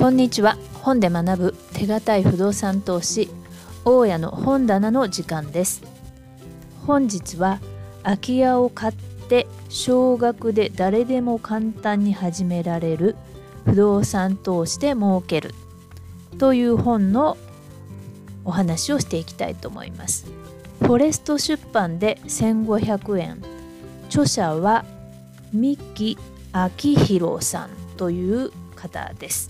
こんにちは。本で学ぶ手堅い不動産投資大家の本棚の時間です。本日は空き家を買って少額で誰でも簡単に始められる不動産投資で儲けるという本のお話をしていきたいと思います。フォレスト出版で1500円。著者は三木明弘さんという方です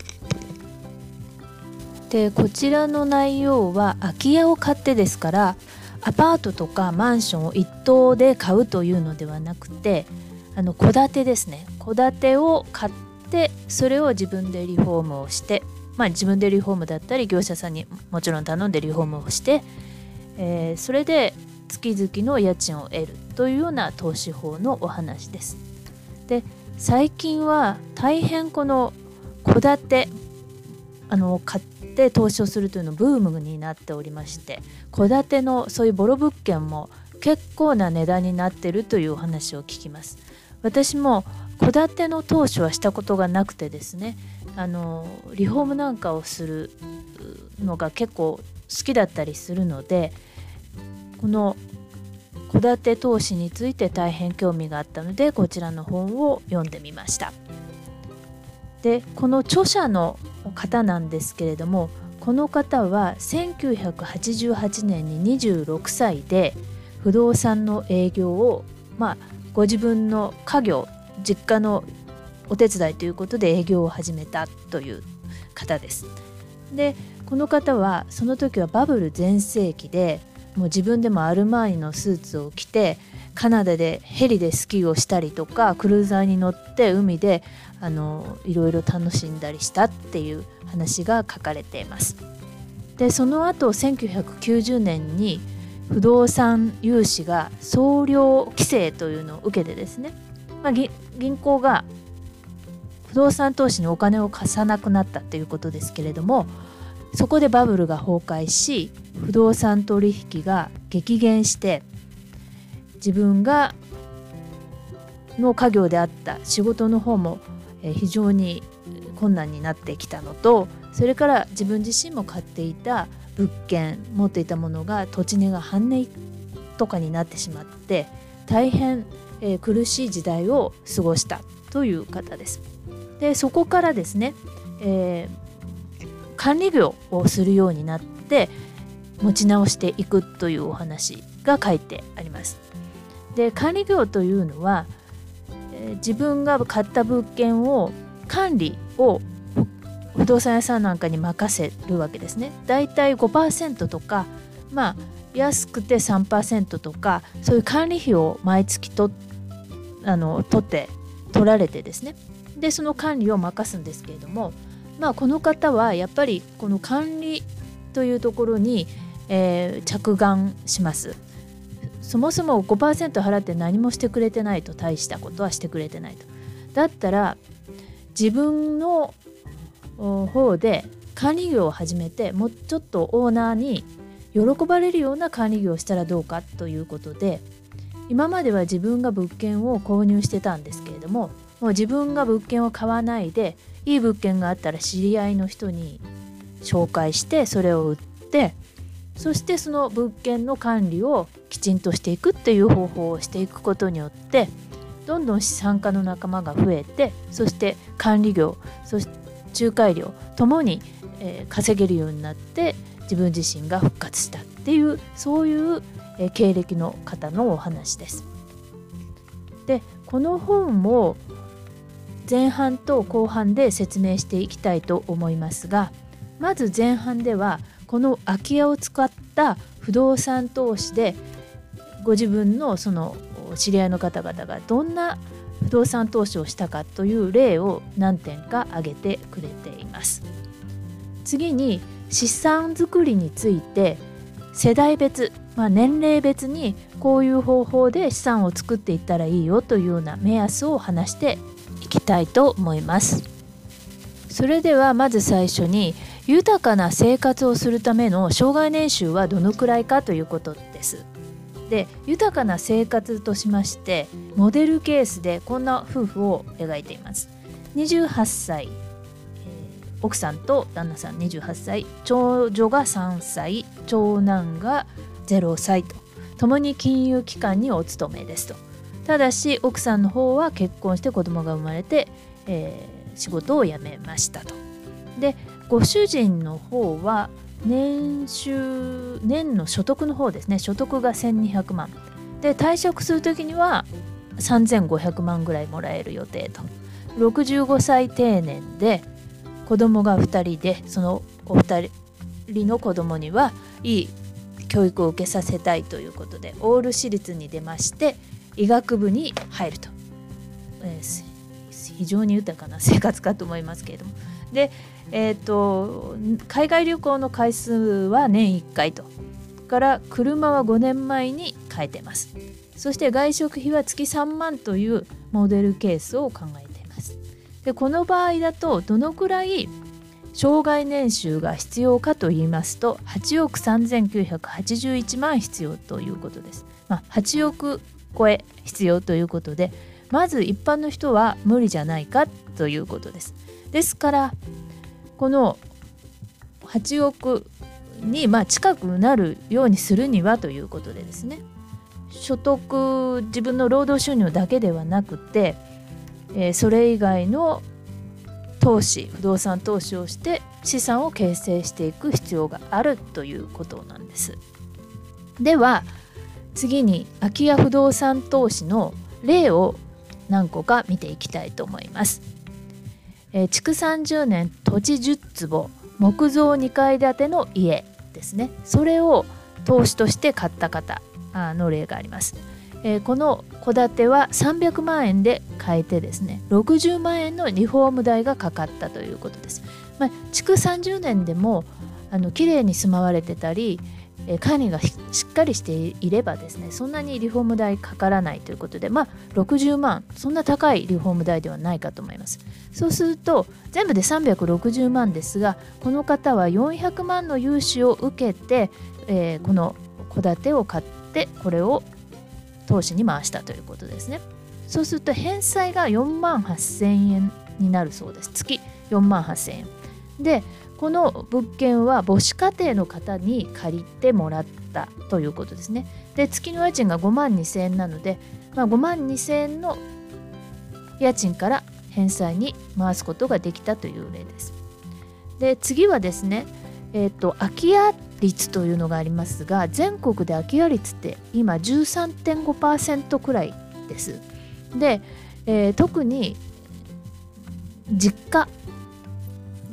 でこちらの内容は空き家を買ってですからアパートとかマンションを一棟で買うというのではなくてあの戸建てですね戸建てを買ってそれを自分でリフォームをしてまあ自分でリフォームだったり業者さんにもちろん頼んでリフォームをして、えー、それで月々の家賃を得るというような投資法のお話です。で最近は大変この戸建てあの買って投資をするというのブームになっておりまして戸建てのそういうボロ物件も結構な値段になってるというお話を聞きます私も戸建ての投資はしたことがなくてですねあのリフォームなんかをするのが結構好きだったりするのでこの戸建て投資について大変興味があったのでこちらの本を読んでみました。でこの著者の方なんですけれどもこの方は1988年に26歳で不動産の営業を、まあ、ご自分の家業実家のお手伝いということで営業を始めたという方です。でこの方はその時はバブル全盛期でもう自分でもアルマーニのスーツを着てカナダでヘリでスキーをしたりとかクルーザーに乗って海であのいろいろ楽しんだりしたっていう話が書かれています。でその後1990年に不動産融資が総量規制というのを受けてですね、まあ、銀行が不動産投資にお金を貸さなくなったということですけれどもそこでバブルが崩壊し不動産取引が激減して自分がの家業であった仕事の方も非常に困難になってきたのとそれから自分自身も買っていた物件持っていたものが土地値が半値とかになってしまって大変、えー、苦しい時代を過ごしたという方です。でそこからですね、えー、管理業をするようになって持ち直していくというお話が書いてあります。で管理業というのは、ー、自分が買った物件を管理を不動産屋さんなんかに任せるわけですね。だいたい5%とかまあ安くて3%とかそういう管理費を毎月とあの取って取られてですねでその管理を任すんですけれどもまあこの方はやっぱりこの管理というところに、えー、着眼します。そもそも5%払って何もしてくれてないと大したことはしてくれてないと。だったら自分の方で管理業を始めてもうちょっとオーナーに喜ばれるような管理業をしたらどうかということで今までは自分が物件を購入してたんですけれどももう自分が物件を買わないでいい物件があったら知り合いの人に紹介してそれを売ってそしてその物件の管理をきちんとしていくっていう方法をしていくことによってどんどん資産家の仲間が増えてそして管理業そして仲介料ともに、えー、稼げるようになって自分自身が復活したっていうそういう、えー、経歴の方のお話です。でこの本も前半と後半で説明していきたいと思いますがまず前半ではこの空き家を使った不動産投資でご自分のその知り合いの方々がどんな不動産投資をしたかという例を何点か挙げてくれています。次に資産作りについて世代別、まあ、年齢別にこういう方法で資産を作っていったらいいよというような目安を話していきたいと思います。それではまず最初に豊かな生活をするための障害年収はどのくらいかということです。で豊かな生活としましてモデルケースでこんな夫婦を描いています。28歳、え奥さんと旦那さん28歳長女が3歳長男が0歳と共に金融機関にお勤めですとただし奥さんの方は結婚して子供が生まれて、えー、仕事を辞めましたとでご主人の方は年収年の所得の方ですね。所得が1200万。で退職する時には3500万ぐらいもらえる予定と。65歳定年で子供が2人でそのお二人の子供にはいい教育を受けさせたいということでオール私立に出まして医学部に入ると、えー、非常に豊かな生活かと思いますけれども。で、えーと、海外旅行の回数は年1回と。から車は5年前に変えてます。そして外食費は月3万というモデルケースを考えています。でこの場合だとどのくらい障害年収が必要かと言いますと8億3981万必要ということです、まあ、8億超え必要ということでまず一般の人は無理じゃないかということです。ですからこの8億にま近くなるようにするにはということでですね所得自分の労働収入だけではなくて、え、それ以外の投資不動産投資をして資産を形成していく必要があるということなんです。では次に空き家不動産投資の例を何個か見ていきたいと思います。えー、築30年土地10坪木造2階建ての家ですねそれを投資として買った方の例があります。えー、この戸建ては300万円で買えてですね60万円のリフォーム代がかかったということです。まあ、築30年でもあの綺麗に住まわれてたりえ管理がしっかりしていればですねそんなにリフォーム代かからないということでまあ60万そんな高いリフォーム代ではないかと思います。そうすると全部で360万ですがこの方は400万の融資を受けて、えー、この戸建てを買ってこれを投資に回したということですね。そうすると返済が4万8000円になるそうです。月4万8000円。でこの物件は母子家庭の方に借りてもらったということですね。で月の家賃が5万2000円なので、まあ、5万2000円の家賃から返済に回すことができたという例です。で次はですね、えーと、空き家率というのがありますが全国で空き家率って今13.5%くらいです。で、えー、特に実家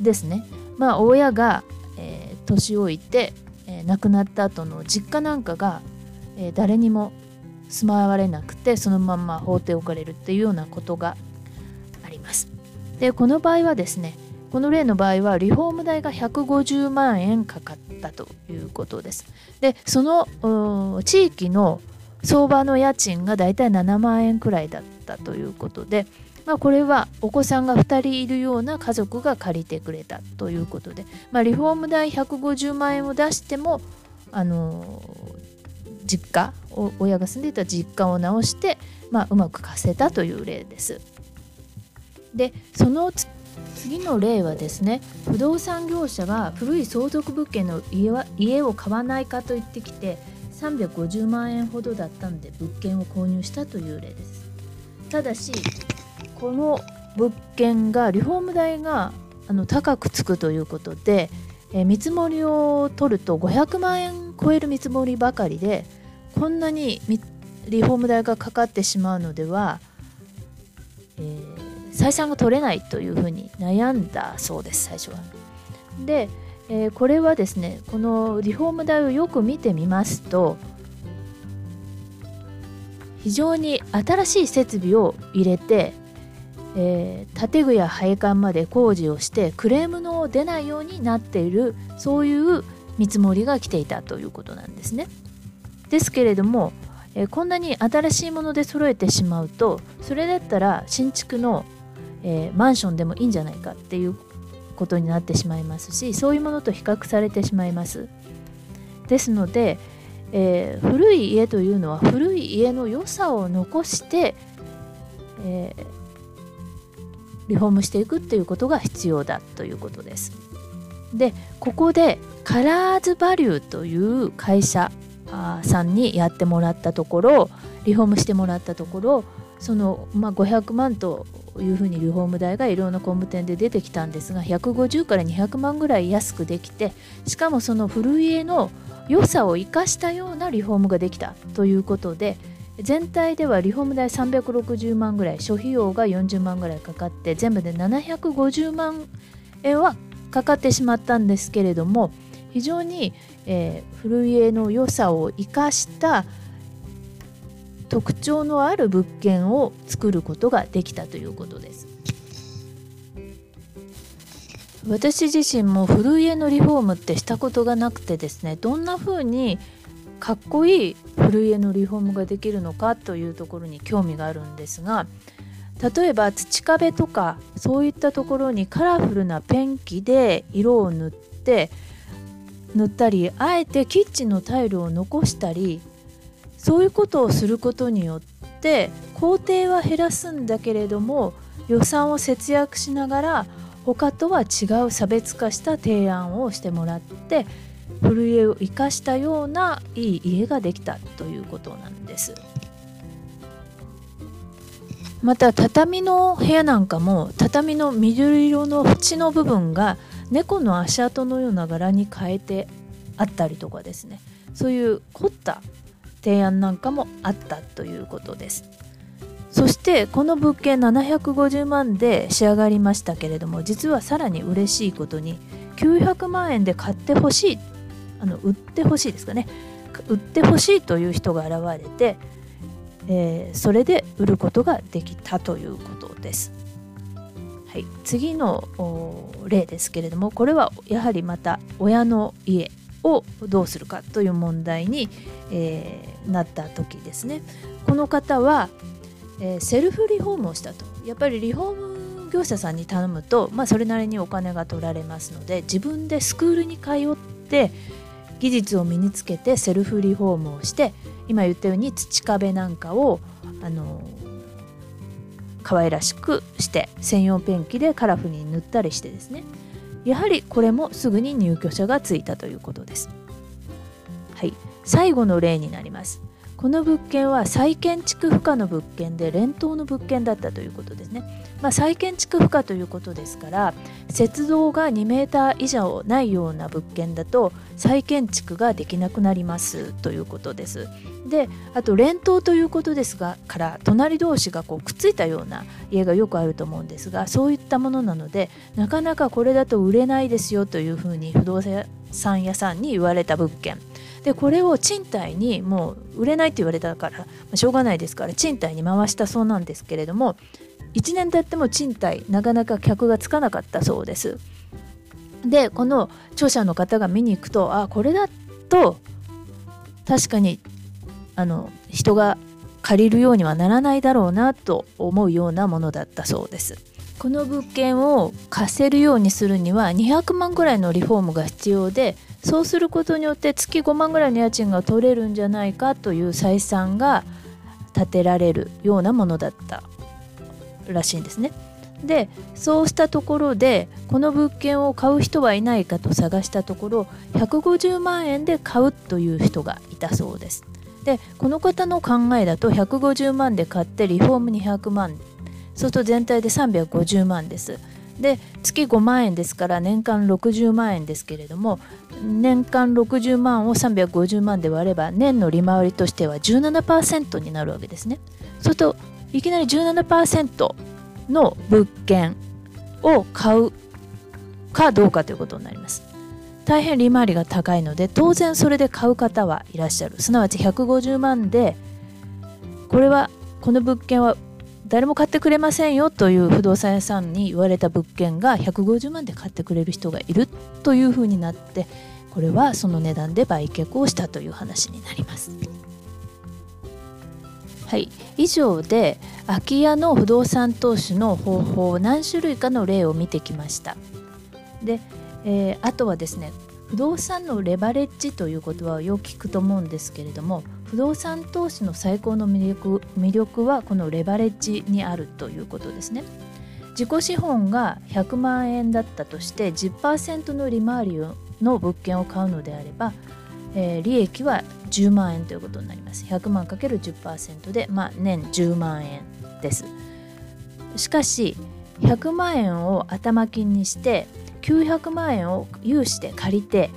ですねまあ親が、えー、年老いて、えー、亡くなった後の実家なんかが、えー、誰にも住まわれなくてそのまま放っておかれるっていうようなことがあります。でこの場合はですねこの例の場合はリフォーム代が150万円かかったということです。でその地域の相場の家賃がだいたい7万円くらいだったということでまあ、これはお子さんが2人いるような家族が借りてくれたということで、まあ、リフォーム代150万円を出しても、あの、実家親が住んでいた実家を直して、まあ、うまく貸せたという例です。でその次の例はですね不動産業者が古い相続物件の家は家を買わないかと言ってきて350万円ほどだったので物件を購入したという例です。ただしこの物件がリフォーム代があの高くつくということで、えー、見積もりを取ると500万円超える見積もりばかりでこんなにリフォーム代がかかってしまうのでは、えー、採算が取れないというふうに悩んだそうです最初は。で、えー、これはですねこのリフォーム代をよく見てみますと非常に新しい設備を入れてえー、建具や配管まで工事をしてクレームの出ないようになっているそういう見積もりが来ていたということなんですね。ですけれども、えー、こんなに新しいもので揃えてしまうとそれだったら新築の、えー、マンションでもいいんじゃないかっていうことになってしまいますしそういうものと比較されてしまいます。ですので、えー、古い家というのは古い家の良さを残して、えーリフォームしていくっていうことが必要だということです。でここでカラーズバリューという会社さんにやってもらったところリフォームしてもらったところその、まあ、500万というふうにリフォーム代がいろんな工務店で出てきたんですが150から200万ぐらい安くできてしかもその古家の良さを生かしたようなリフォームができたということで全体ではリフォーム代360万ぐらい諸費用が40万ぐらいかかって全部で750万円はかかってしまったんですけれども非常に、えー、古家の良さを生かした特徴のある物件を作ることができたということです。私自身も古家のリフォームってしたことがなくてですねどんな風にかっこいい古家のリフォームができるのかというところに興味があるんですが例えば土壁とかそういったところにカラフルなペンキで色を塗って塗ったりあえてキッチンのタイルを残したりそういうことをすることによって工程は減らすんだけれども予算を節約しながら他とは違う差別化した提案をしてもらって古家を生かしたようないい家ができたということなんです。また畳の部屋なんかも畳の緑色の縁の部分が猫の足跡のような柄に変えてあったりとかですねそういう凝った提案なんかもあったということですそしてこの物件750万で仕上がりましたけれども実はさらに嬉しいことに900万円で買ってほしいあの売ってほしいですかね。売ってほしいという人が現れて、えー、それで売ることができたということです。はい、次の例ですけれどもこれはやはりまた親の家をどうするかという問題に、えー、なった時ですね。この方は、えー、セルフリフォームをしたと。やっぱりリフォーム業者さんに頼むと、まあ、それなりにお金が取られますので自分でスクールに通って技術を身につけてセルフリフォームをして今言ったように土壁なんかをあの可愛らしくして専用ペンキでカラフルに塗ったりしてですねやはりこれもすぐに入居者がついたということです。はい、最後の例になります。この物件は再建築不可の物件で連棟の物件だったということですね。まあ、再建築不可ということですから雪道が2メーター以上ないような物件だと再建築ができなくなりますということです。であと連棟ということですがから隣同士がこうくっついたような家がよくあると思うんですがそういったものなのでなかなかこれだと売れないですよというふうに不動産屋さんに言われた物件でこれを賃貸にもう売れないって言われたから、まあ、しょうがないですから賃貸に回したそうなんですけれども1年経っても賃貸なかなか客がつかなかったそうです。でこの著者の方が見に行くとあこれだと確かにあの人が借りるようにはならないだろうなと思うようなものだったそうです。この物件を貸せるようにするには200万ぐらいのリフォームが必要でそうすることによって月5万ぐらいの家賃が取れるんじゃないかという採算が立てられるようなものだったらしいんですね。でそうしたところでこの物件を買う人はいないかと探したところ150万円で買うという人がいたそうです。でこの方の考えだと150万で買ってリフォーム200万そうすると全体で350万です。で月5万円ですから年間60万円ですけれども年間60万を350万で割れば年の利回りとしては17%になるわけですね。そうするといきなり17%の物件を買うかどうかということになります。大変利回りが高いので当然それで買う方はいらっしゃるすなわち150万でこれはこの物件は誰も買ってくれませんよという不動産屋さんに言われた物件が150万で買ってくれる人がいるというふうになってこれはその値段で売却をしたという話になります。はい、以上で空き家の不動産投資の方法何種類かの例を見てきました。でえー、あとはですね不動産のレバレッジという言葉をよく聞くと思うんですけれども不動産投資の最高の魅力魅力はこのレバレッジにあるということですね。自己資本が100万円だったとして10%の利回りの物件を買うのであれば、えー、利益は10万円ということになります。100万 ×10% で、まあ、年10万円です。しかし100万円を頭金にして900万円を融資で借りて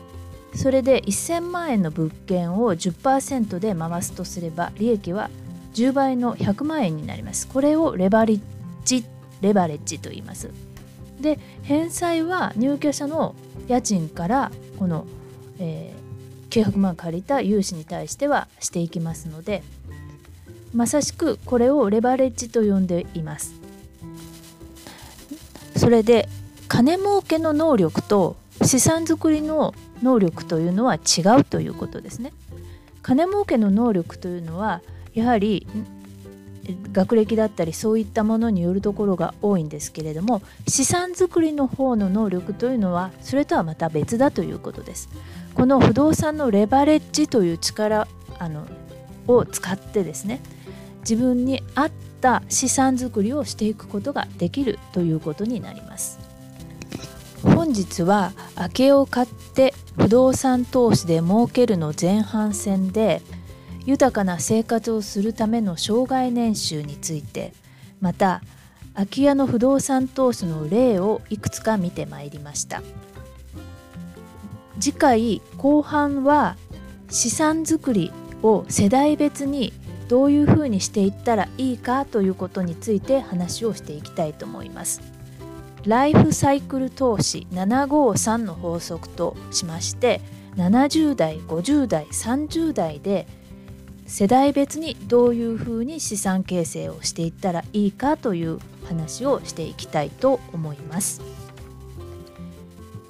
それで1000万円の物件を10%で回すとすれば利益は10倍の100万円になります。これをレバレッジレバレッジと言います。で返済は入居者の家賃からこの、えー、900万借りた融資に対してはしていきますのでまさしくこれをレバレッジと呼んでいます。それで金儲けの能力と資産作りの能力というのは違うということですね。金儲けの能力というのはやはり学歴だったりそういったものによるところが多いんですけれども資産作りの方の能力というのはそれとはまた別だということです。この不動産のレバレッジという力あのを使ってですね自分に合った資産作りをしていくことができるということになります。本日は空き家を買って不動産投資で儲けるの前半戦で豊かな生活をするための障害年収についてまた空き家の不動産投資の例をいくつか見てまいりました。次回後半は資産作りを世代別にどういうふうにしていったらいいかということについて話をしていきたいと思います。ライフサイクル投資753の法則としまして70代50代30代で世代別にどういうふうに資産形成をしていったらいいかという話をしていきたいと思います。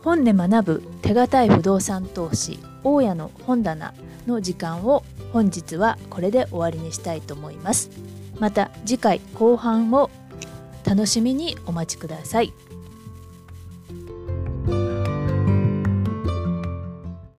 本で学ぶ手堅い不動産投資大家の本棚の時間を本日はこれで終わりにしたいと思います。また次回後半を楽しみにお待ちください。